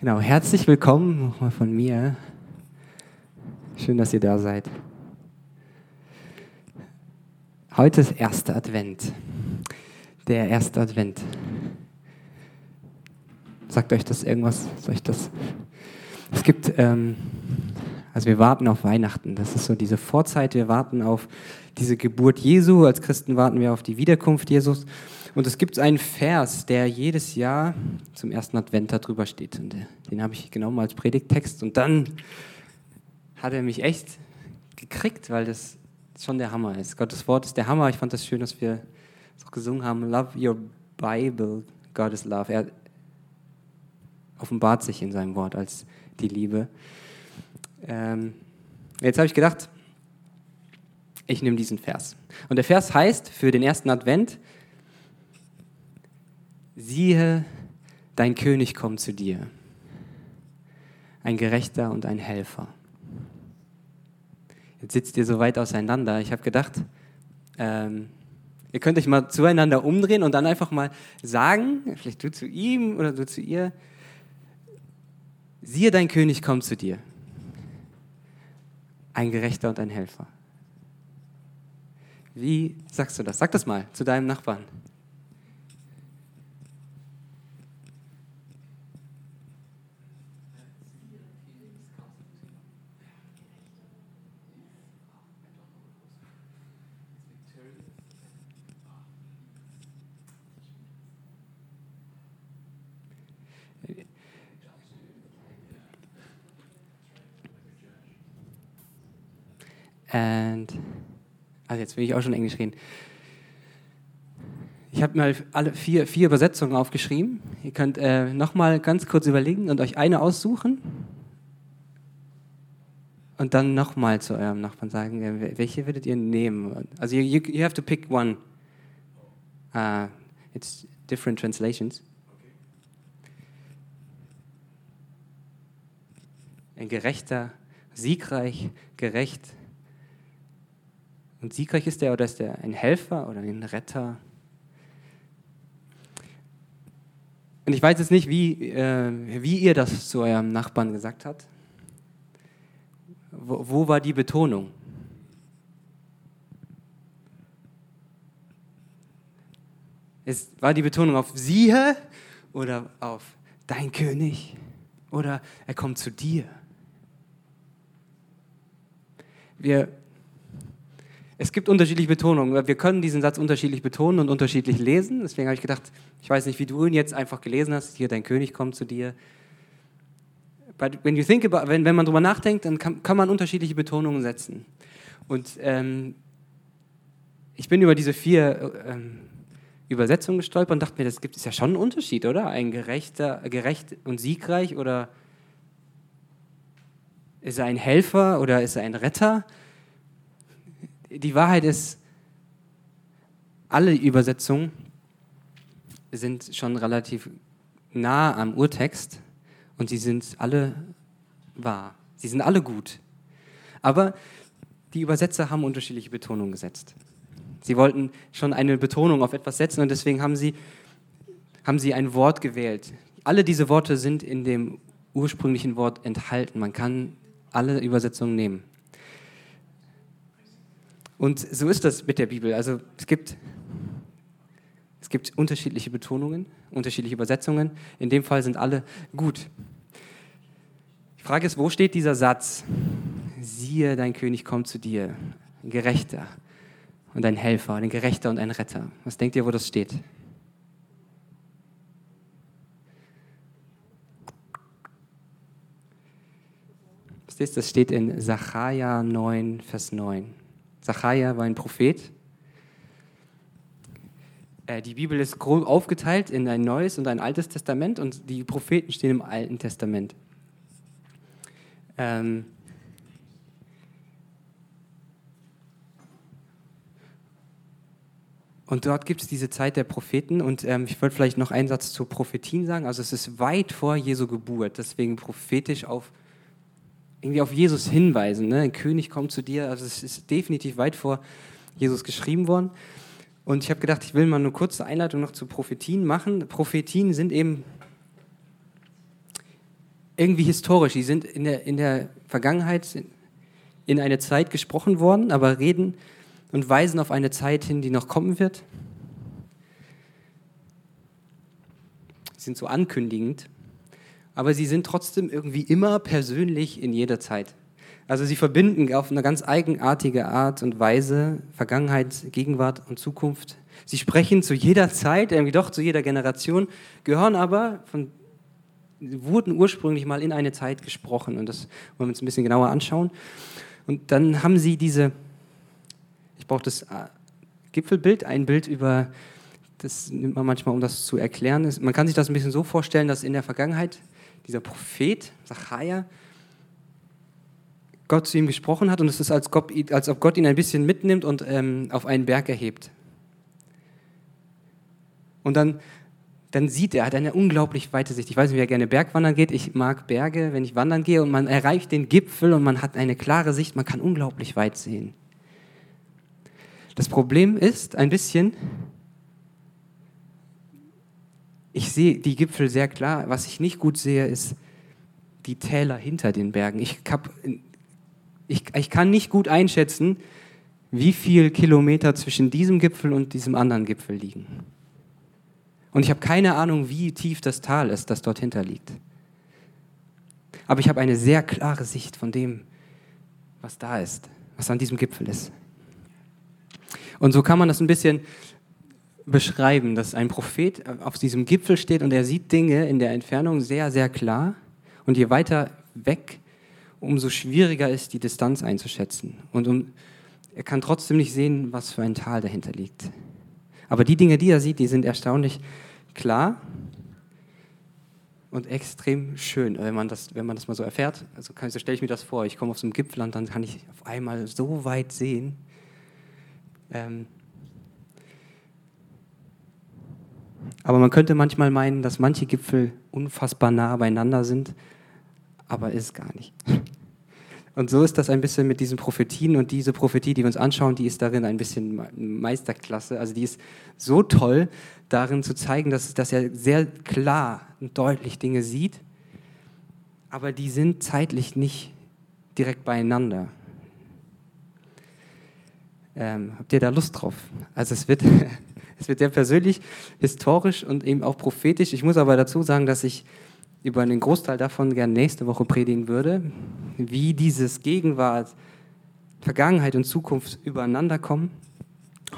Genau, herzlich willkommen nochmal von mir. Schön, dass ihr da seid. Heute ist erster Advent. Der erste Advent. Sagt euch das irgendwas? Soll ich das? Es gibt, ähm, also wir warten auf Weihnachten. Das ist so diese Vorzeit. Wir warten auf diese Geburt Jesu. Als Christen warten wir auf die Wiederkunft Jesus. Und es gibt einen Vers, der jedes Jahr zum ersten Advent darüber steht. Und den habe ich genommen als Predigttext. Und dann hat er mich echt gekriegt, weil das schon der Hammer ist. Gottes Wort ist der Hammer. Ich fand das schön, dass wir es auch gesungen haben. Love your Bible, God is love. Er offenbart sich in seinem Wort als die Liebe. Ähm, jetzt habe ich gedacht, ich nehme diesen Vers. Und der Vers heißt für den ersten Advent, siehe, dein König kommt zu dir, ein Gerechter und ein Helfer. Jetzt sitzt ihr so weit auseinander. Ich habe gedacht, ähm, ihr könnt euch mal zueinander umdrehen und dann einfach mal sagen, vielleicht du zu ihm oder du zu ihr, siehe, dein König kommt zu dir, ein Gerechter und ein Helfer. Wie sagst du das? Sag das mal zu deinem Nachbarn. And, also jetzt will ich auch schon Englisch reden. Ich habe mal alle vier, vier Übersetzungen aufgeschrieben. Ihr könnt äh, nochmal ganz kurz überlegen und euch eine aussuchen. Und dann nochmal zu eurem Nachbarn sagen, äh, welche würdet ihr nehmen? Also you, you, you have to pick one. Uh, it's different translations. Ein gerechter, siegreich, gerecht, und siegreich ist er oder ist er ein Helfer oder ein Retter? Und ich weiß jetzt nicht, wie, äh, wie ihr das zu eurem Nachbarn gesagt habt. Wo, wo war die Betonung? Es war die Betonung auf siehe oder auf dein König oder er kommt zu dir. Wir es gibt unterschiedliche Betonungen. Wir können diesen Satz unterschiedlich betonen und unterschiedlich lesen. Deswegen habe ich gedacht, ich weiß nicht, wie du ihn jetzt einfach gelesen hast. Hier, dein König kommt zu dir. But when you think about, wenn, wenn man darüber nachdenkt, dann kann, kann man unterschiedliche Betonungen setzen. Und ähm, ich bin über diese vier ähm, Übersetzungen gestolpert und dachte mir, das gibt es ja schon einen Unterschied, oder? Ein gerechter, gerecht und siegreich oder ist er ein Helfer oder ist er ein Retter? Die Wahrheit ist, alle Übersetzungen sind schon relativ nah am Urtext und sie sind alle wahr. Sie sind alle gut. Aber die Übersetzer haben unterschiedliche Betonungen gesetzt. Sie wollten schon eine Betonung auf etwas setzen und deswegen haben sie, haben sie ein Wort gewählt. Alle diese Worte sind in dem ursprünglichen Wort enthalten. Man kann alle Übersetzungen nehmen. Und so ist das mit der Bibel. Also es gibt, es gibt unterschiedliche Betonungen, unterschiedliche Übersetzungen. In dem Fall sind alle gut. Die Frage ist, wo steht dieser Satz? Siehe, dein König kommt zu dir, ein Gerechter und ein Helfer, ein Gerechter und ein Retter. Was denkt ihr, wo das steht? Das steht in Sacharja 9, Vers 9. Zachariah war ein Prophet. Äh, die Bibel ist grob aufgeteilt in ein neues und ein altes Testament und die Propheten stehen im Alten Testament. Ähm und dort gibt es diese Zeit der Propheten und ähm, ich wollte vielleicht noch einen Satz zur Prophetien sagen. Also es ist weit vor Jesu Geburt, deswegen prophetisch auf irgendwie auf Jesus hinweisen. Ne? Ein König kommt zu dir. Also es ist definitiv weit vor Jesus geschrieben worden. Und ich habe gedacht, ich will mal eine kurze Einleitung noch zu Prophetien machen. Prophetien sind eben irgendwie historisch. Die sind in der, in der Vergangenheit in eine Zeit gesprochen worden, aber reden und weisen auf eine Zeit hin, die noch kommen wird. Sie sind so ankündigend, aber sie sind trotzdem irgendwie immer persönlich in jeder Zeit. Also sie verbinden auf eine ganz eigenartige Art und Weise Vergangenheit, Gegenwart und Zukunft. Sie sprechen zu jeder Zeit, irgendwie doch zu jeder Generation, gehören aber von wurden ursprünglich mal in eine Zeit gesprochen und das wollen wir uns ein bisschen genauer anschauen. Und dann haben sie diese, ich brauche das äh, Gipfelbild, ein Bild über, das nimmt man manchmal, um das zu erklären. Man kann sich das ein bisschen so vorstellen, dass in der Vergangenheit dieser Prophet, Zachariah, Gott zu ihm gesprochen hat und es ist, als, Gott, als ob Gott ihn ein bisschen mitnimmt und ähm, auf einen Berg erhebt. Und dann, dann sieht er, hat eine unglaublich weite Sicht. Ich weiß nicht, wer gerne Bergwandern geht. Ich mag Berge, wenn ich wandern gehe und man erreicht den Gipfel und man hat eine klare Sicht. Man kann unglaublich weit sehen. Das Problem ist ein bisschen, ich sehe die Gipfel sehr klar. Was ich nicht gut sehe, ist die Täler hinter den Bergen. Ich hab ich, ich kann nicht gut einschätzen, wie viele Kilometer zwischen diesem Gipfel und diesem anderen Gipfel liegen. Und ich habe keine Ahnung, wie tief das Tal ist, das dort hinter liegt. Aber ich habe eine sehr klare Sicht von dem, was da ist, was an diesem Gipfel ist. Und so kann man das ein bisschen beschreiben, dass ein Prophet auf diesem Gipfel steht und er sieht Dinge in der Entfernung sehr, sehr klar. Und je weiter weg umso schwieriger ist, die Distanz einzuschätzen. Und um, er kann trotzdem nicht sehen, was für ein Tal dahinter liegt. Aber die Dinge, die er sieht, die sind erstaunlich klar und extrem schön, wenn man das, wenn man das mal so erfährt. Also so stelle ich mir das vor, ich komme auf so einen Gipfel und dann kann ich auf einmal so weit sehen. Ähm aber man könnte manchmal meinen, dass manche Gipfel unfassbar nah beieinander sind aber ist gar nicht. Und so ist das ein bisschen mit diesen Prophetien und diese Prophetie, die wir uns anschauen, die ist darin ein bisschen Meisterklasse. Also die ist so toll, darin zu zeigen, dass, dass er sehr klar und deutlich Dinge sieht, aber die sind zeitlich nicht direkt beieinander. Ähm, habt ihr da Lust drauf? Also es wird, es wird sehr persönlich, historisch und eben auch prophetisch. Ich muss aber dazu sagen, dass ich über einen Großteil davon gerne nächste Woche predigen würde, wie dieses Gegenwart, Vergangenheit und Zukunft übereinander kommen.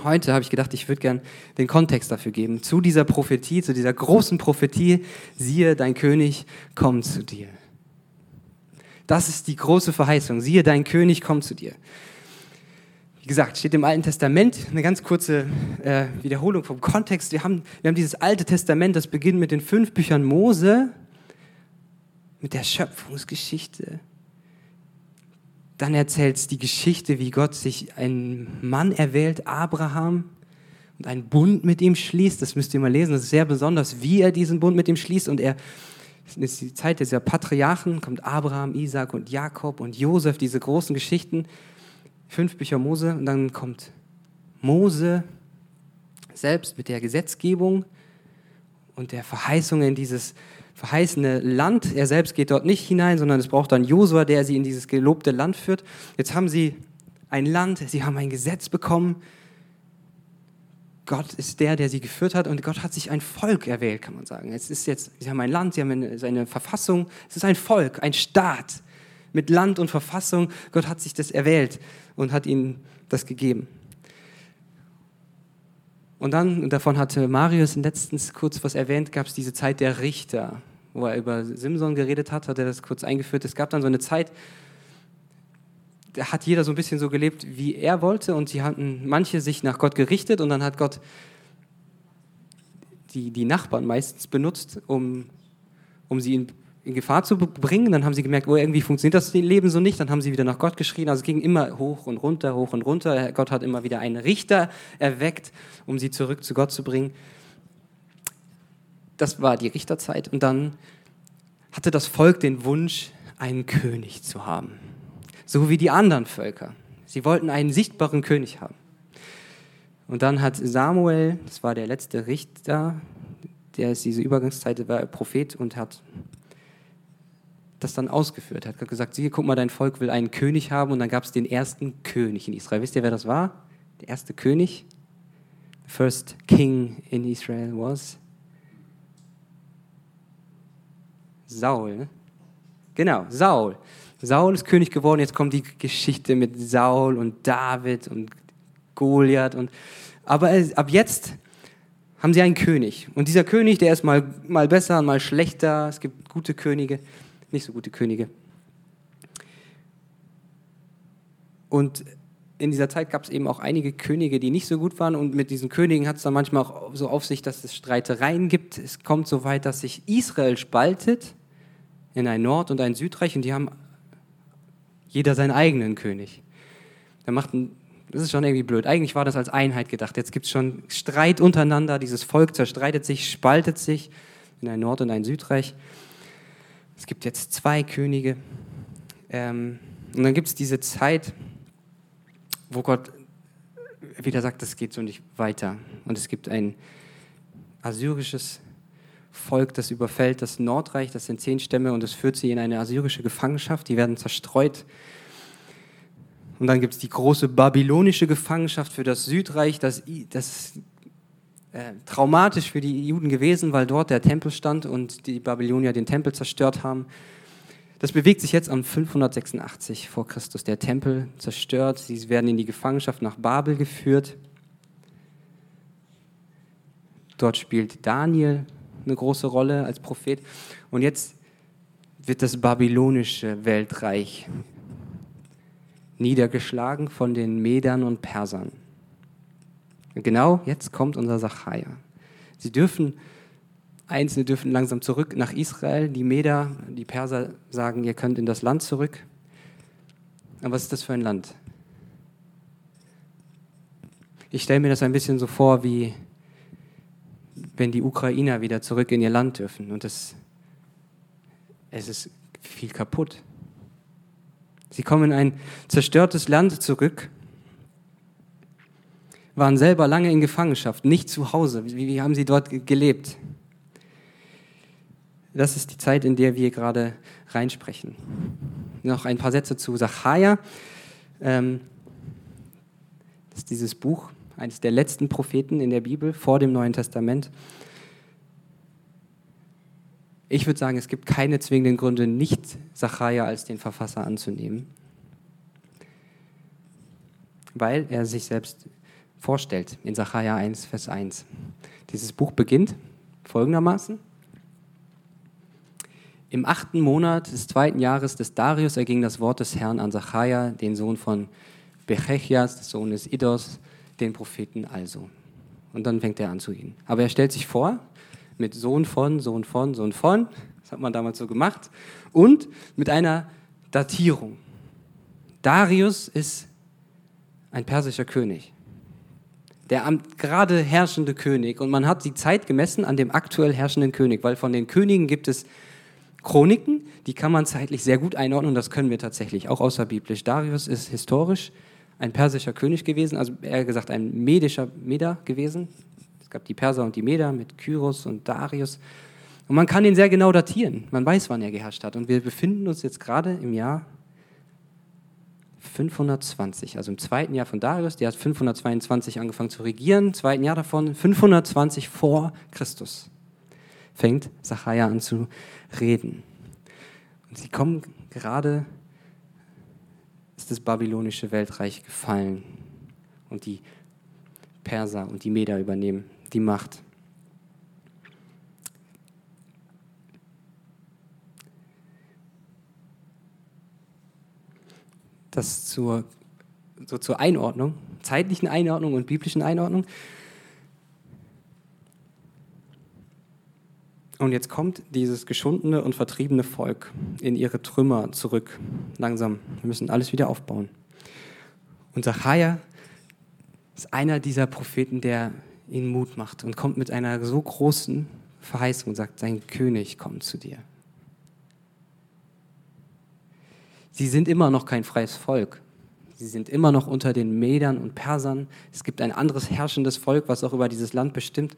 Heute habe ich gedacht, ich würde gerne den Kontext dafür geben, zu dieser Prophetie, zu dieser großen Prophetie, siehe, dein König kommt zu dir. Das ist die große Verheißung, siehe, dein König kommt zu dir. Gesagt, steht im Alten Testament, eine ganz kurze äh, Wiederholung vom Kontext. Wir haben, wir haben dieses Alte Testament, das beginnt mit den fünf Büchern Mose, mit der Schöpfungsgeschichte. Dann erzählt es die Geschichte, wie Gott sich einen Mann erwählt, Abraham, und einen Bund mit ihm schließt. Das müsst ihr mal lesen. Das ist sehr besonders, wie er diesen Bund mit ihm schließt. Und er, ist die Zeit dieser Patriarchen, kommt Abraham, Isaac und Jakob und Josef, diese großen Geschichten. Fünf Bücher Mose. Und dann kommt Mose selbst mit der Gesetzgebung und der Verheißung in dieses verheißene Land. Er selbst geht dort nicht hinein, sondern es braucht dann Josua, der sie in dieses gelobte Land führt. Jetzt haben sie ein Land, sie haben ein Gesetz bekommen. Gott ist der, der sie geführt hat und Gott hat sich ein Volk erwählt, kann man sagen. Es ist jetzt, sie haben ein Land, sie haben eine, seine Verfassung. Es ist ein Volk, ein Staat mit Land und Verfassung. Gott hat sich das erwählt und hat ihnen das gegeben. Und dann, und davon hatte Marius letztens kurz was erwähnt, gab es diese Zeit der Richter wo er über Simson geredet hat, hat er das kurz eingeführt. Es gab dann so eine Zeit, da hat jeder so ein bisschen so gelebt, wie er wollte und sie hatten manche sich nach Gott gerichtet und dann hat Gott die, die Nachbarn meistens benutzt, um, um sie in, in Gefahr zu bringen. Dann haben sie gemerkt, oh, irgendwie funktioniert das Leben so nicht. Dann haben sie wieder nach Gott geschrien. Also es ging immer hoch und runter, hoch und runter. Gott hat immer wieder einen Richter erweckt, um sie zurück zu Gott zu bringen. Das war die Richterzeit. Und dann hatte das Volk den Wunsch, einen König zu haben. So wie die anderen Völker. Sie wollten einen sichtbaren König haben. Und dann hat Samuel, das war der letzte Richter, der ist diese Übergangszeit, war Prophet und hat das dann ausgeführt. Er hat gesagt, siehe, guck mal, dein Volk will einen König haben und dann gab es den ersten König in Israel. Wisst ihr, wer das war? Der erste König? The first king in Israel was Saul. Ne? Genau, Saul. Saul ist König geworden, jetzt kommt die Geschichte mit Saul und David und Goliath. Und, aber ab jetzt haben sie einen König. Und dieser König, der ist mal, mal besser, mal schlechter. Es gibt gute Könige, nicht so gute Könige. Und in dieser Zeit gab es eben auch einige Könige, die nicht so gut waren. Und mit diesen Königen hat es dann manchmal auch so auf sich, dass es Streitereien gibt. Es kommt so weit, dass sich Israel spaltet in ein Nord- und ein Südreich. Und die haben jeder seinen eigenen König. Da macht ein das ist schon irgendwie blöd. Eigentlich war das als Einheit gedacht. Jetzt gibt es schon Streit untereinander. Dieses Volk zerstreitet sich, spaltet sich in ein Nord- und ein Südreich. Es gibt jetzt zwei Könige. Ähm, und dann gibt es diese Zeit, wo Gott wieder sagt, das geht so nicht weiter. Und es gibt ein assyrisches Volk, das überfällt das Nordreich, das sind zehn Stämme, und es führt sie in eine assyrische Gefangenschaft. Die werden zerstreut und dann gibt es die große babylonische Gefangenschaft für das Südreich. Das, das äh, traumatisch für die Juden gewesen, weil dort der Tempel stand und die Babylonier den Tempel zerstört haben. Das bewegt sich jetzt am 586 vor Christus. Der Tempel zerstört, sie werden in die Gefangenschaft nach Babel geführt. Dort spielt Daniel eine große Rolle als Prophet. Und jetzt wird das babylonische Weltreich niedergeschlagen von den Medern und Persern. Genau jetzt kommt unser Sacharja. Sie dürfen, Einzelne dürfen langsam zurück nach Israel. Die Meder, die Perser sagen, ihr könnt in das Land zurück. Aber was ist das für ein Land? Ich stelle mir das ein bisschen so vor, wie wenn die Ukrainer wieder zurück in ihr Land dürfen. Und es, es ist viel kaputt. Sie kommen in ein zerstörtes Land zurück, waren selber lange in Gefangenschaft, nicht zu Hause. Wie, wie haben sie dort gelebt? Das ist die Zeit, in der wir gerade reinsprechen. Noch ein paar Sätze zu Sacharja. Ähm, das ist dieses Buch, eines der letzten Propheten in der Bibel vor dem Neuen Testament. Ich würde sagen, es gibt keine zwingenden Gründe, nicht Sacharja als den Verfasser anzunehmen, weil er sich selbst vorstellt in Sacharja 1, Vers 1. Dieses Buch beginnt folgendermaßen. Im achten Monat des zweiten Jahres des Darius erging das Wort des Herrn an Sacharja, den Sohn von Bechechias, des Sohnes Idos, den Propheten also. Und dann fängt er an zu gehen. Aber er stellt sich vor, mit Sohn von, Sohn von, Sohn von. Das hat man damals so gemacht. Und mit einer Datierung. Darius ist ein persischer König. Der gerade herrschende König. Und man hat die Zeit gemessen an dem aktuell herrschenden König, weil von den Königen gibt es Chroniken, die kann man zeitlich sehr gut einordnen und das können wir tatsächlich, auch außerbiblisch. Darius ist historisch ein persischer König gewesen, also eher gesagt ein medischer Meder gewesen, es gab die Perser und die Meder mit Kyros und Darius. Und man kann ihn sehr genau datieren. Man weiß, wann er geherrscht hat. Und wir befinden uns jetzt gerade im Jahr 520, also im zweiten Jahr von Darius. Der hat 522 angefangen zu regieren, im zweiten Jahr davon 520 vor Christus. Fängt Sacharja an zu reden. Und sie kommen gerade, ist das babylonische Weltreich gefallen. Und die Perser und die Meder übernehmen die Macht. Das zur, so zur Einordnung, zeitlichen Einordnung und biblischen Einordnung. Und jetzt kommt dieses geschundene und vertriebene Volk in ihre Trümmer zurück. Langsam. Wir müssen alles wieder aufbauen. Und Zachariah ist einer dieser Propheten, der ihnen Mut macht und kommt mit einer so großen Verheißung und sagt, sein König kommt zu dir. Sie sind immer noch kein freies Volk. Sie sind immer noch unter den Medern und Persern. Es gibt ein anderes herrschendes Volk, was auch über dieses Land bestimmt.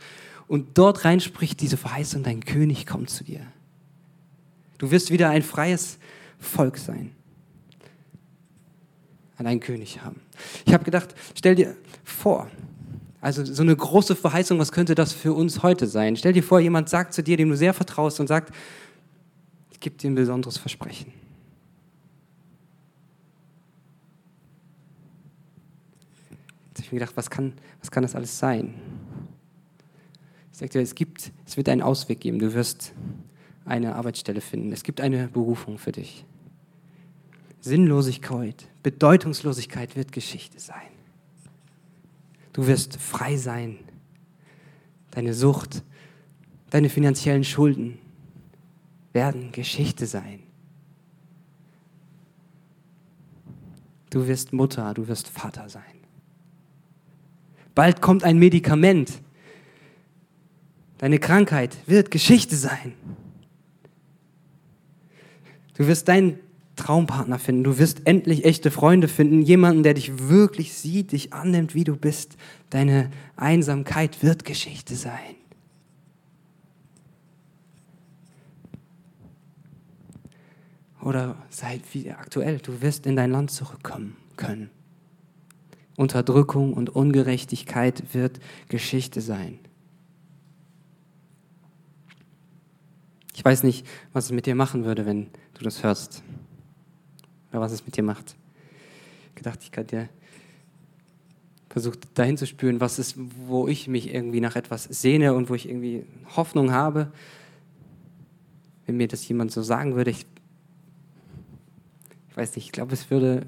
Und dort rein spricht diese Verheißung, dein König kommt zu dir. Du wirst wieder ein freies Volk sein. An einen König haben. Ich habe gedacht, stell dir vor, also so eine große Verheißung, was könnte das für uns heute sein? Stell dir vor, jemand sagt zu dir, dem du sehr vertraust und sagt, ich gebe dir ein besonderes Versprechen. Jetzt habe mir gedacht, was kann, was kann das alles sein? Ich sagte, es gibt, es wird einen Ausweg geben. Du wirst eine Arbeitsstelle finden. Es gibt eine Berufung für dich. Sinnlosigkeit, Bedeutungslosigkeit wird Geschichte sein. Du wirst frei sein. Deine Sucht, deine finanziellen Schulden werden Geschichte sein. Du wirst Mutter, du wirst Vater sein. Bald kommt ein Medikament. Deine Krankheit wird Geschichte sein. Du wirst deinen Traumpartner finden. Du wirst endlich echte Freunde finden. Jemanden, der dich wirklich sieht, dich annimmt, wie du bist. Deine Einsamkeit wird Geschichte sein. Oder sei wie aktuell, du wirst in dein Land zurückkommen können. Unterdrückung und Ungerechtigkeit wird Geschichte sein. Ich weiß nicht, was es mit dir machen würde, wenn du das hörst. Oder was es mit dir macht. Ich gedacht, ich kann dir versucht dahin zu spüren, was ist, wo ich mich irgendwie nach etwas sehne und wo ich irgendwie Hoffnung habe. Wenn mir das jemand so sagen würde, ich, ich weiß nicht, ich glaube, es würde,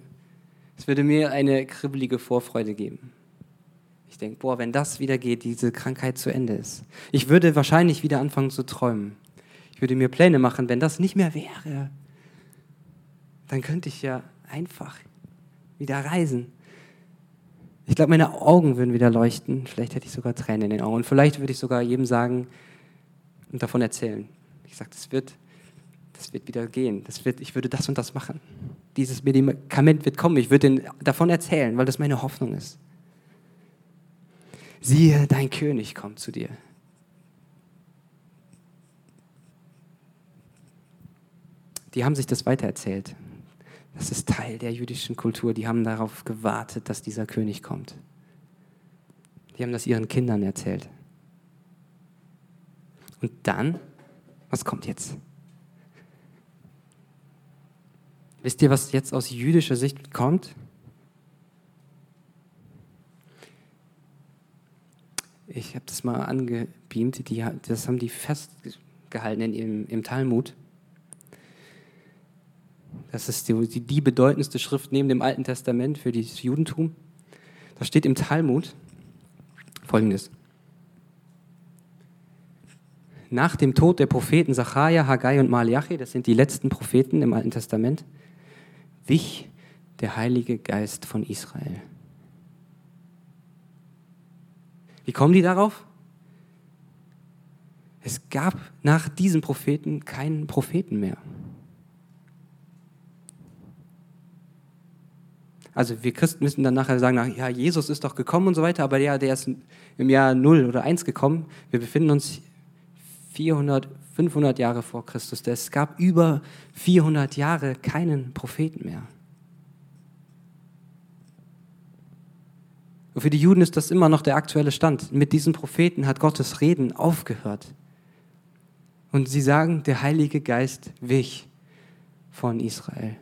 es würde mir eine kribbelige Vorfreude geben. Ich denke, boah, wenn das wieder geht, diese Krankheit zu Ende ist. Ich würde wahrscheinlich wieder anfangen zu träumen. Ich würde mir Pläne machen, wenn das nicht mehr wäre, dann könnte ich ja einfach wieder reisen. Ich glaube, meine Augen würden wieder leuchten. Vielleicht hätte ich sogar Tränen in den Augen. Und vielleicht würde ich sogar jedem sagen und davon erzählen. Ich sage, das wird, das wird wieder gehen. Das wird, ich würde das und das machen. Dieses Medikament wird kommen. Ich würde davon erzählen, weil das meine Hoffnung ist. Siehe, dein König kommt zu dir. die haben sich das weitererzählt. Das ist Teil der jüdischen Kultur. Die haben darauf gewartet, dass dieser König kommt. Die haben das ihren Kindern erzählt. Und dann, was kommt jetzt? Wisst ihr, was jetzt aus jüdischer Sicht kommt? Ich habe das mal angebeamt, die, das haben die festgehalten in ihrem, im Talmud. Das ist die, die bedeutendste Schrift neben dem Alten Testament für das Judentum. Da steht im Talmud folgendes. Nach dem Tod der Propheten Sacharja, Haggai und Malachi, das sind die letzten Propheten im Alten Testament, wich der Heilige Geist von Israel. Wie kommen die darauf? Es gab nach diesen Propheten keinen Propheten mehr. Also wir Christen müssen dann nachher sagen, ja, Jesus ist doch gekommen und so weiter, aber ja, der ist im Jahr 0 oder 1 gekommen. Wir befinden uns 400, 500 Jahre vor Christus. Es gab über 400 Jahre keinen Propheten mehr. Und für die Juden ist das immer noch der aktuelle Stand. Mit diesen Propheten hat Gottes Reden aufgehört. Und sie sagen, der Heilige Geist wich von Israel.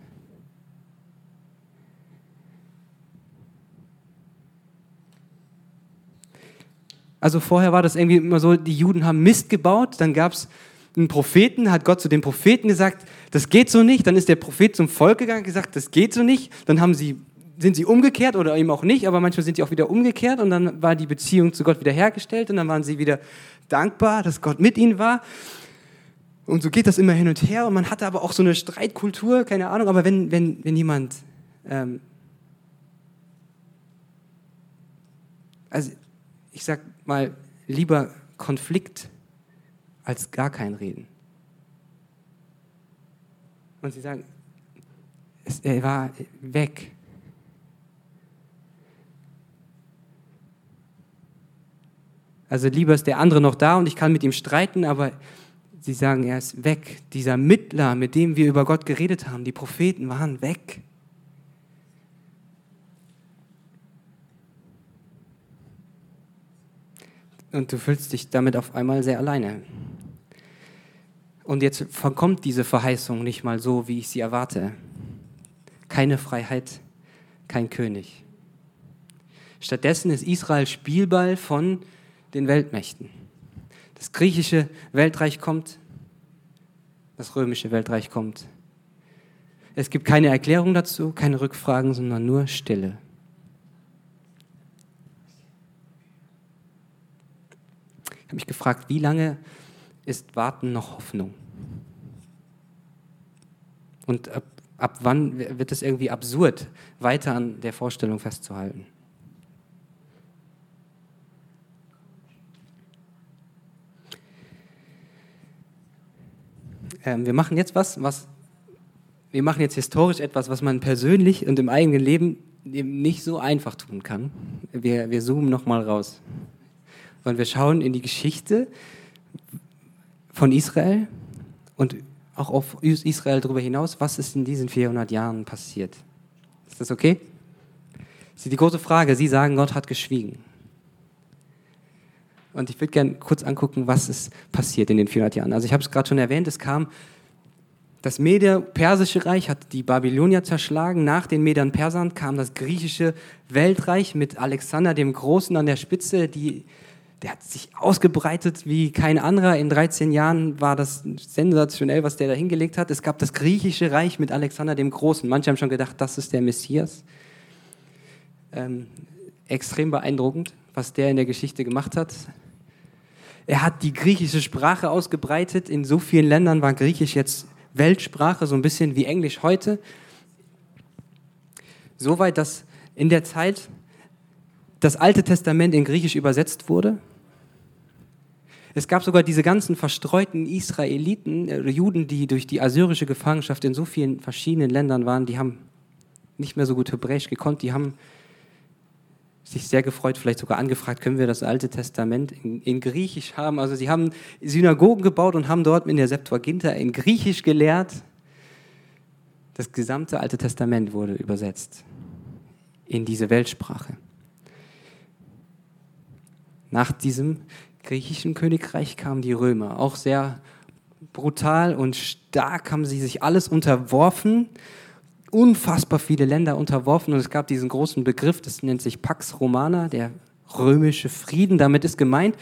Also vorher war das irgendwie immer so, die Juden haben Mist gebaut, dann gab es einen Propheten, hat Gott zu dem Propheten gesagt, das geht so nicht, dann ist der Prophet zum Volk gegangen und gesagt, das geht so nicht, dann haben sie, sind sie umgekehrt oder eben auch nicht, aber manchmal sind sie auch wieder umgekehrt und dann war die Beziehung zu Gott wieder hergestellt und dann waren sie wieder dankbar, dass Gott mit ihnen war. Und so geht das immer hin und her und man hatte aber auch so eine Streitkultur, keine Ahnung, aber wenn, wenn, wenn jemand, ähm, also ich sag mal, lieber Konflikt als gar kein Reden. Und sie sagen, es, er war weg. Also lieber ist der andere noch da und ich kann mit ihm streiten, aber Sie sagen, er ist weg. Dieser Mittler, mit dem wir über Gott geredet haben, die Propheten waren weg. Und du fühlst dich damit auf einmal sehr alleine. Und jetzt kommt diese Verheißung nicht mal so, wie ich sie erwarte. Keine Freiheit, kein König. Stattdessen ist Israel Spielball von den Weltmächten. Das griechische Weltreich kommt, das römische Weltreich kommt. Es gibt keine Erklärung dazu, keine Rückfragen, sondern nur Stille. Ich habe mich gefragt, wie lange ist Warten noch Hoffnung? Und ab, ab wann wird es irgendwie absurd, weiter an der Vorstellung festzuhalten? Ähm, wir machen jetzt was, was wir machen jetzt historisch etwas, was man persönlich und im eigenen Leben eben nicht so einfach tun kann. Wir, wir zoomen nochmal raus. Und wir schauen in die Geschichte von Israel und auch auf Israel darüber hinaus, was ist in diesen 400 Jahren passiert. Ist das okay? Das ist die große Frage. Sie sagen, Gott hat geschwiegen. Und ich würde gerne kurz angucken, was ist passiert in den 400 Jahren. Also ich habe es gerade schon erwähnt, es kam, das Meder-Persische Reich hat die Babylonier zerschlagen. Nach den Medern-Persern kam das griechische Weltreich mit Alexander dem Großen an der Spitze, die der hat sich ausgebreitet wie kein anderer. In 13 Jahren war das sensationell, was der da hingelegt hat. Es gab das griechische Reich mit Alexander dem Großen. Manche haben schon gedacht, das ist der Messias. Ähm, extrem beeindruckend, was der in der Geschichte gemacht hat. Er hat die griechische Sprache ausgebreitet. In so vielen Ländern war Griechisch jetzt Weltsprache, so ein bisschen wie Englisch heute. Soweit, dass in der Zeit das Alte Testament in Griechisch übersetzt wurde es gab sogar diese ganzen verstreuten Israeliten, äh, Juden, die durch die assyrische Gefangenschaft in so vielen verschiedenen Ländern waren, die haben nicht mehr so gut Hebräisch gekonnt, die haben sich sehr gefreut, vielleicht sogar angefragt, können wir das Alte Testament in, in, Griechisch haben. Also sie haben Synagogen gebaut und haben dort in der Septuaginta in Griechisch gelehrt. Das gesamte Alte Testament wurde übersetzt in diese Weltsprache. Nach diesem griechischen Königreich kamen die Römer. Auch sehr brutal und stark haben sie sich alles unterworfen, unfassbar viele Länder unterworfen und es gab diesen großen Begriff, das nennt sich Pax Romana, der römische Frieden. Damit ist gemeint,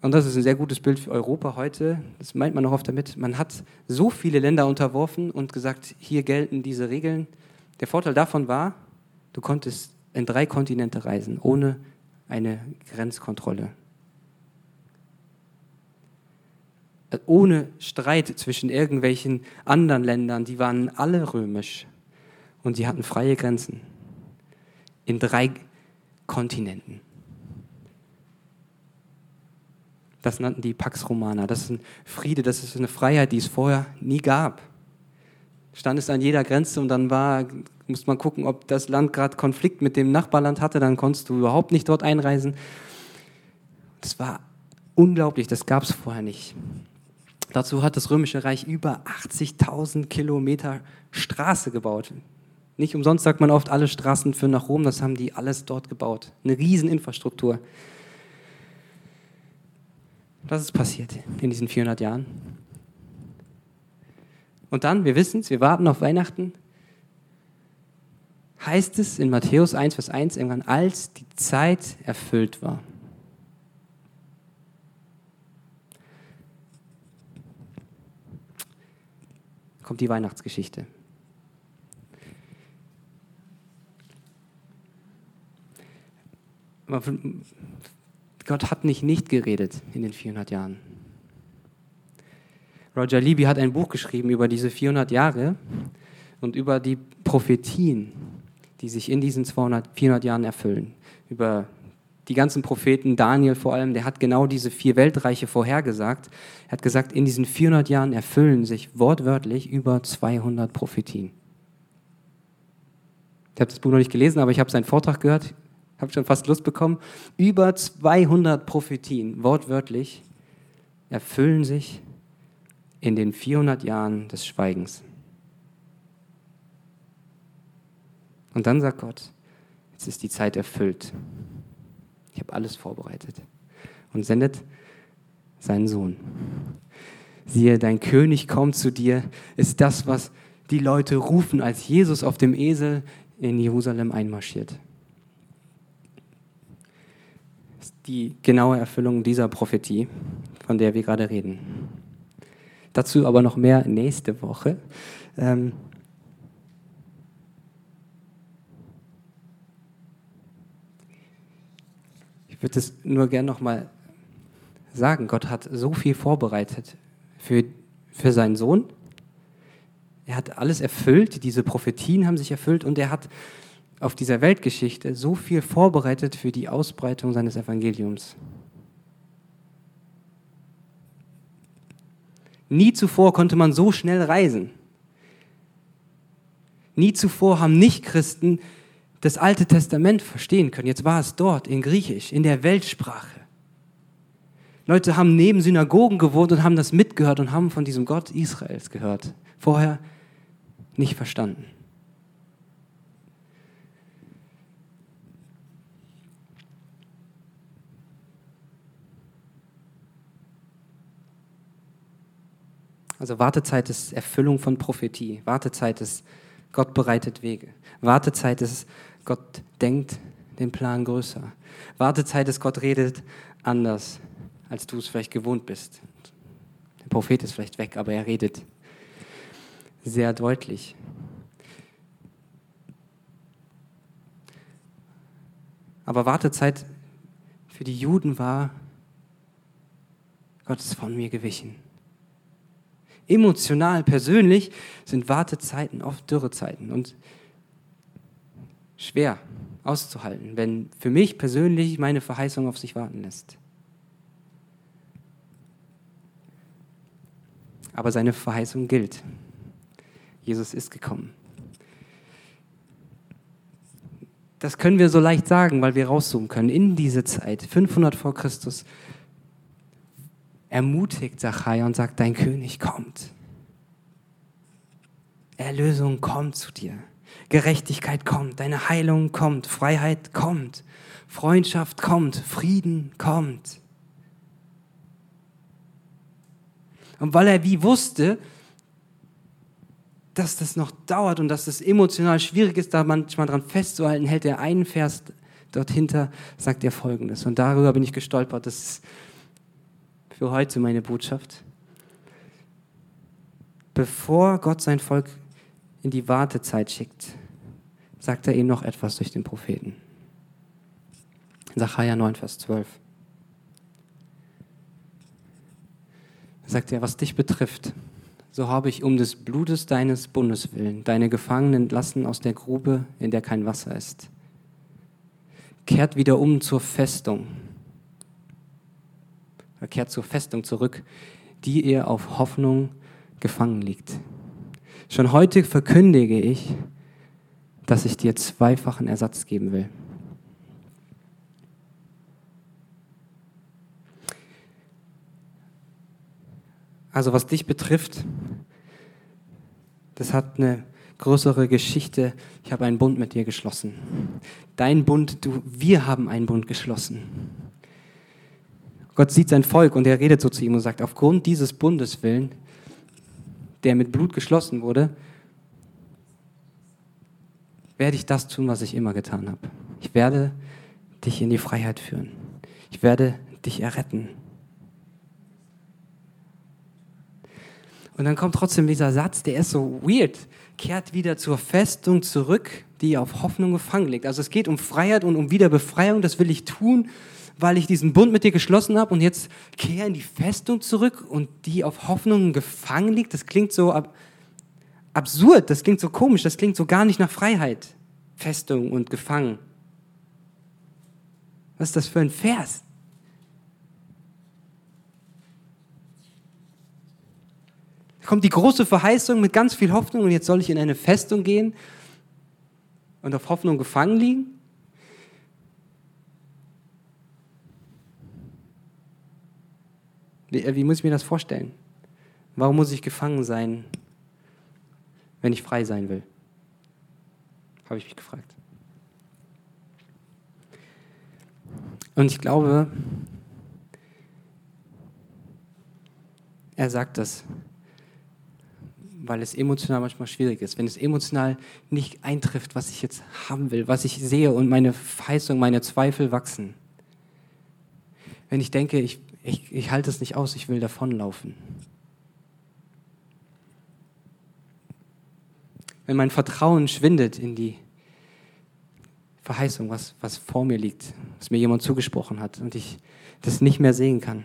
und das ist ein sehr gutes Bild für Europa heute, das meint man auch oft damit, man hat so viele Länder unterworfen und gesagt, hier gelten diese Regeln. Der Vorteil davon war, du konntest in drei Kontinente reisen, ohne eine Grenzkontrolle. Ohne Streit zwischen irgendwelchen anderen Ländern. Die waren alle römisch und sie hatten freie Grenzen in drei Kontinenten. Das nannten die Pax Romana. Das ist ein Friede, das ist eine Freiheit, die es vorher nie gab. Stand es an jeder Grenze und dann war, musste man gucken, ob das Land gerade Konflikt mit dem Nachbarland hatte, dann konntest du überhaupt nicht dort einreisen. Das war unglaublich, das gab es vorher nicht. Dazu hat das Römische Reich über 80.000 Kilometer Straße gebaut. Nicht umsonst sagt man oft, alle Straßen führen nach Rom, das haben die alles dort gebaut. Eine Rieseninfrastruktur. Was ist passiert in diesen 400 Jahren? Und dann, wir wissen es, wir warten auf Weihnachten, heißt es in Matthäus 1, Vers 1 irgendwann, als die Zeit erfüllt war. Kommt die Weihnachtsgeschichte. Gott hat nicht nicht geredet in den 400 Jahren. Roger Libby hat ein Buch geschrieben über diese 400 Jahre und über die Prophetien, die sich in diesen 200, 400 Jahren erfüllen. Über die ganzen Propheten, Daniel vor allem, der hat genau diese vier Weltreiche vorhergesagt. Er hat gesagt, in diesen 400 Jahren erfüllen sich wortwörtlich über 200 Prophetien. Ich habe das Buch noch nicht gelesen, aber ich habe seinen Vortrag gehört, habe schon fast Lust bekommen. Über 200 Prophetien, wortwörtlich, erfüllen sich in den 400 Jahren des Schweigens. Und dann sagt Gott, jetzt ist die Zeit erfüllt. Ich habe alles vorbereitet. Und sendet seinen Sohn. Siehe, dein König kommt zu dir, ist das, was die Leute rufen, als Jesus auf dem Esel in Jerusalem einmarschiert. Das ist die genaue Erfüllung dieser Prophetie, von der wir gerade reden. Dazu aber noch mehr nächste Woche. Ähm ich würde es nur gerne noch mal sagen. Gott hat so viel vorbereitet für, für seinen Sohn. Er hat alles erfüllt, diese Prophetien haben sich erfüllt und er hat auf dieser Weltgeschichte so viel vorbereitet für die Ausbreitung seines Evangeliums. Nie zuvor konnte man so schnell reisen. Nie zuvor haben Nichtchristen das Alte Testament verstehen können. Jetzt war es dort in Griechisch, in der Weltsprache. Leute haben neben Synagogen gewohnt und haben das mitgehört und haben von diesem Gott Israels gehört. Vorher nicht verstanden. Also Wartezeit ist Erfüllung von Prophetie. Wartezeit ist Gott bereitet Wege. Wartezeit ist Gott denkt den Plan größer. Wartezeit ist Gott redet anders, als du es vielleicht gewohnt bist. Der Prophet ist vielleicht weg, aber er redet sehr deutlich. Aber Wartezeit für die Juden war, Gott ist von mir gewichen. Emotional, persönlich sind Wartezeiten oft Dürrezeiten und schwer auszuhalten, wenn für mich persönlich meine Verheißung auf sich warten lässt. Aber seine Verheißung gilt. Jesus ist gekommen. Das können wir so leicht sagen, weil wir rauszoomen können. In diese Zeit, 500 vor Christus, ermutigt Zachariah und sagt, dein König kommt. Erlösung kommt zu dir. Gerechtigkeit kommt, deine Heilung kommt, Freiheit kommt, Freundschaft kommt, Frieden kommt. Und weil er wie wusste, dass das noch dauert und dass es emotional schwierig ist, da manchmal dran festzuhalten, hält er einen Vers dort hinter, sagt er folgendes. Und darüber bin ich gestolpert. Das ist für heute meine Botschaft. Bevor Gott sein Volk in die Wartezeit schickt, sagt er ihm noch etwas durch den Propheten. Sacharja 9, Vers 12. Da sagt er, was dich betrifft, so habe ich um des Blutes deines Bundes willen deine Gefangenen entlassen aus der Grube, in der kein Wasser ist. Kehrt wieder um zur Festung. Er kehrt zur Festung zurück, die ihr auf Hoffnung gefangen liegt. Schon heute verkündige ich, dass ich dir zweifachen Ersatz geben will. Also was dich betrifft, das hat eine größere Geschichte. Ich habe einen Bund mit dir geschlossen. Dein Bund, du, wir haben einen Bund geschlossen. Gott sieht sein Volk und er redet so zu ihm und sagt, aufgrund dieses Bundes willen, der mit Blut geschlossen wurde, werde ich das tun, was ich immer getan habe. Ich werde dich in die Freiheit führen. Ich werde dich erretten. Und dann kommt trotzdem dieser Satz, der ist so weird. Kehrt wieder zur Festung zurück, die auf Hoffnung gefangen liegt. Also es geht um Freiheit und um Wiederbefreiung. Das will ich tun, weil ich diesen Bund mit dir geschlossen habe. Und jetzt kehr in die Festung zurück und die auf Hoffnung gefangen liegt. Das klingt so ab absurd. Das klingt so komisch. Das klingt so gar nicht nach Freiheit. Festung und gefangen. Was ist das für ein Vers? kommt die große Verheißung mit ganz viel Hoffnung und jetzt soll ich in eine Festung gehen und auf Hoffnung gefangen liegen? Wie, äh, wie muss ich mir das vorstellen? Warum muss ich gefangen sein, wenn ich frei sein will? Habe ich mich gefragt. Und ich glaube, er sagt das, weil es emotional manchmal schwierig ist. Wenn es emotional nicht eintrifft, was ich jetzt haben will, was ich sehe und meine Verheißung, meine Zweifel wachsen. Wenn ich denke, ich, ich, ich halte es nicht aus, ich will davonlaufen. Wenn mein Vertrauen schwindet in die Verheißung, was, was vor mir liegt, was mir jemand zugesprochen hat und ich das nicht mehr sehen kann.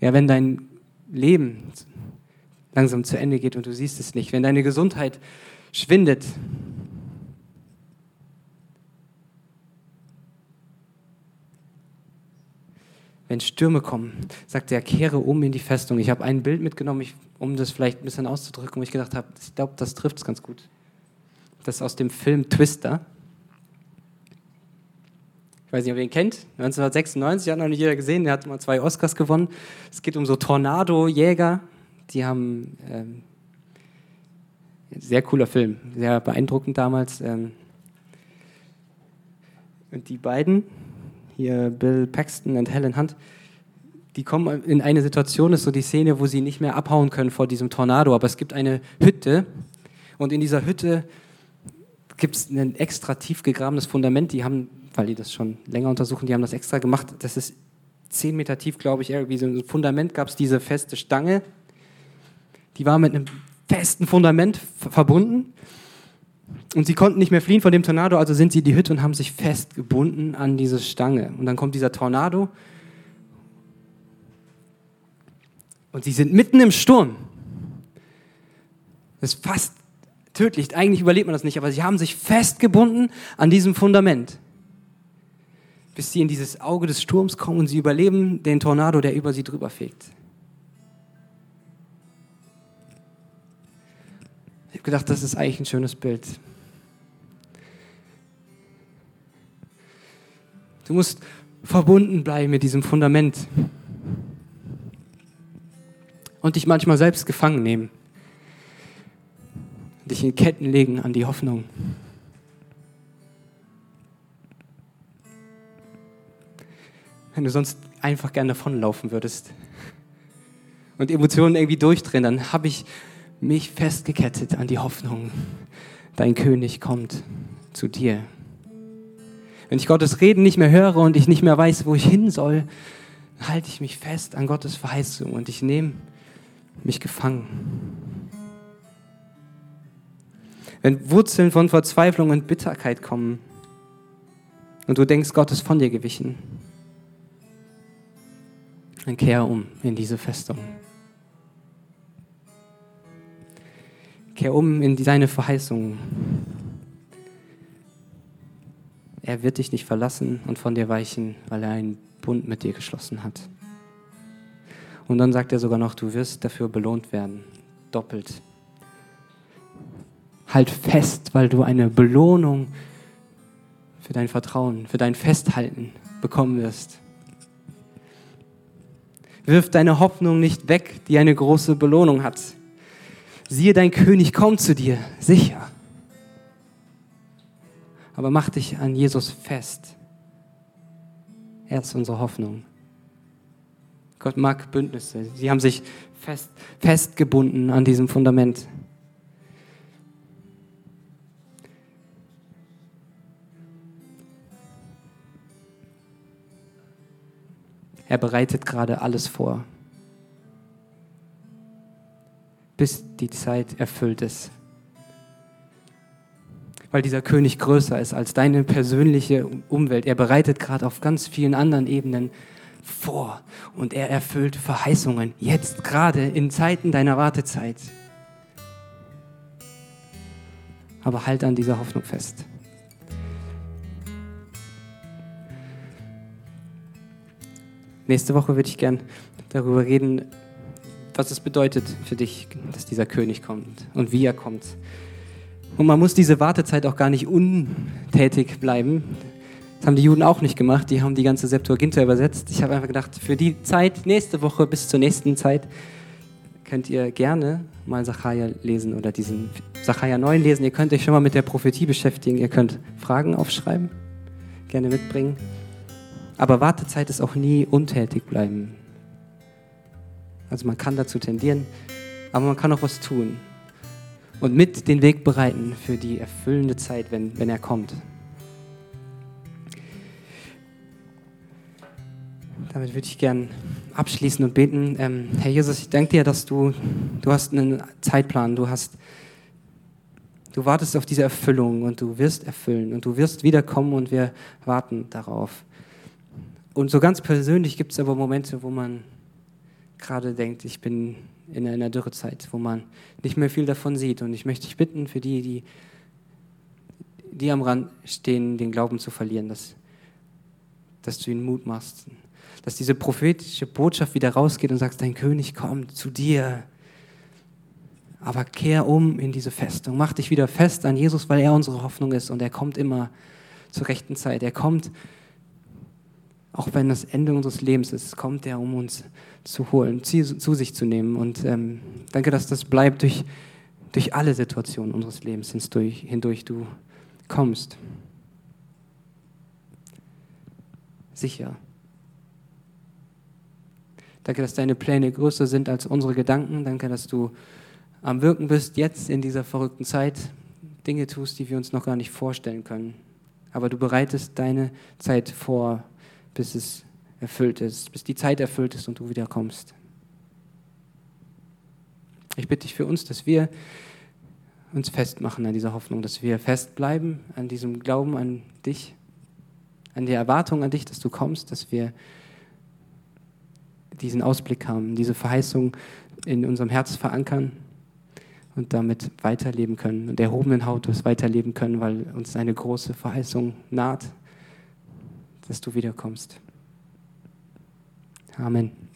Ja, wenn dein Leben langsam zu Ende geht und du siehst es nicht, wenn deine Gesundheit schwindet, wenn Stürme kommen, sagt er, kehre um in die Festung. Ich habe ein Bild mitgenommen, um das vielleicht ein bisschen auszudrücken, wo ich gedacht habe, ich glaube, das trifft es ganz gut. Das ist aus dem Film Twister. Ich weiß nicht, ob ihr ihn kennt. 1996 hat noch nicht jeder gesehen. Der hat mal zwei Oscars gewonnen. Es geht um so Tornado-Jäger. Die haben ähm, sehr cooler Film, sehr beeindruckend damals. Ähm, und die beiden, hier Bill Paxton und Helen Hunt, die kommen in eine Situation, ist so die Szene, wo sie nicht mehr abhauen können vor diesem Tornado. Aber es gibt eine Hütte und in dieser Hütte gibt es ein extra tief gegrabenes Fundament. Die haben, weil die das schon länger untersuchen, die haben das extra gemacht. Das ist zehn Meter tief, glaube ich. Irgendwie so ein Fundament gab es diese feste Stange. Die war mit einem festen Fundament verbunden. Und sie konnten nicht mehr fliehen von dem Tornado, also sind sie in die Hütte und haben sich festgebunden an diese Stange. Und dann kommt dieser Tornado. Und sie sind mitten im Sturm. Das ist fast tödlich. Eigentlich überlebt man das nicht, aber sie haben sich festgebunden an diesem Fundament. Bis sie in dieses Auge des Sturms kommen und sie überleben den Tornado, der über sie drüber fegt. Ich habe gedacht, das ist eigentlich ein schönes Bild. Du musst verbunden bleiben mit diesem Fundament und dich manchmal selbst gefangen nehmen dich in Ketten legen an die Hoffnung. Wenn du sonst einfach gerne davonlaufen würdest und Emotionen irgendwie durchdrehen, dann habe ich mich festgekettet an die Hoffnung, dein König kommt zu dir. Wenn ich Gottes Reden nicht mehr höre und ich nicht mehr weiß, wo ich hin soll, halte ich mich fest an Gottes Verheißung und ich nehme mich gefangen. Wenn Wurzeln von Verzweiflung und Bitterkeit kommen und du denkst, Gott ist von dir gewichen, dann kehr um in diese Festung. Kehr um in seine Verheißungen. Er wird dich nicht verlassen und von dir weichen, weil er einen Bund mit dir geschlossen hat. Und dann sagt er sogar noch, du wirst dafür belohnt werden, doppelt halt fest, weil du eine Belohnung für dein Vertrauen, für dein Festhalten bekommen wirst. Wirf deine Hoffnung nicht weg, die eine große Belohnung hat. Siehe, dein König kommt zu dir, sicher. Aber mach dich an Jesus fest. Er ist unsere Hoffnung. Gott mag Bündnisse. Sie haben sich fest, festgebunden an diesem Fundament. Er bereitet gerade alles vor, bis die Zeit erfüllt ist. Weil dieser König größer ist als deine persönliche Umwelt. Er bereitet gerade auf ganz vielen anderen Ebenen vor und er erfüllt Verheißungen, jetzt gerade in Zeiten deiner Wartezeit. Aber halt an dieser Hoffnung fest. Nächste Woche würde ich gern darüber reden, was es bedeutet für dich, dass dieser König kommt und wie er kommt. Und man muss diese Wartezeit auch gar nicht untätig bleiben. Das haben die Juden auch nicht gemacht, die haben die ganze Septuaginta übersetzt. Ich habe einfach gedacht, für die Zeit, nächste Woche bis zur nächsten Zeit, könnt ihr gerne mal Sacharja lesen oder diesen Sacharja 9 lesen. Ihr könnt euch schon mal mit der Prophetie beschäftigen, ihr könnt Fragen aufschreiben, gerne mitbringen. Aber Wartezeit ist auch nie untätig bleiben. Also man kann dazu tendieren, aber man kann auch was tun und mit den Weg bereiten für die erfüllende Zeit, wenn, wenn er kommt. Damit würde ich gern abschließen und beten. Ähm, Herr Jesus, ich danke dir, dass du, du hast einen Zeitplan, du hast, du wartest auf diese Erfüllung und du wirst erfüllen und du wirst wiederkommen und wir warten darauf. Und so ganz persönlich gibt es aber Momente, wo man gerade denkt, ich bin in einer Dürrezeit, wo man nicht mehr viel davon sieht. Und ich möchte dich bitten, für die, die, die am Rand stehen, den Glauben zu verlieren, dass, dass du ihnen Mut machst, dass diese prophetische Botschaft wieder rausgeht und sagst, dein König kommt zu dir. Aber kehr um in diese Festung, mach dich wieder fest an Jesus, weil er unsere Hoffnung ist und er kommt immer zur rechten Zeit. Er kommt auch wenn das Ende unseres Lebens ist, kommt er, um uns zu holen, zu, zu sich zu nehmen. Und ähm, danke, dass das bleibt durch, durch alle Situationen unseres Lebens hindurch, hindurch du kommst. Sicher. Danke, dass deine Pläne größer sind als unsere Gedanken. Danke, dass du am Wirken bist, jetzt in dieser verrückten Zeit, Dinge tust, die wir uns noch gar nicht vorstellen können. Aber du bereitest deine Zeit vor bis es erfüllt ist, bis die Zeit erfüllt ist und du wiederkommst. Ich bitte dich für uns, dass wir uns festmachen an dieser Hoffnung, dass wir festbleiben an diesem Glauben an dich, an der Erwartung an dich, dass du kommst, dass wir diesen Ausblick haben, diese Verheißung in unserem Herz verankern und damit weiterleben können und erhobenen Hautes weiterleben können, weil uns eine große Verheißung naht dass du wiederkommst. Amen.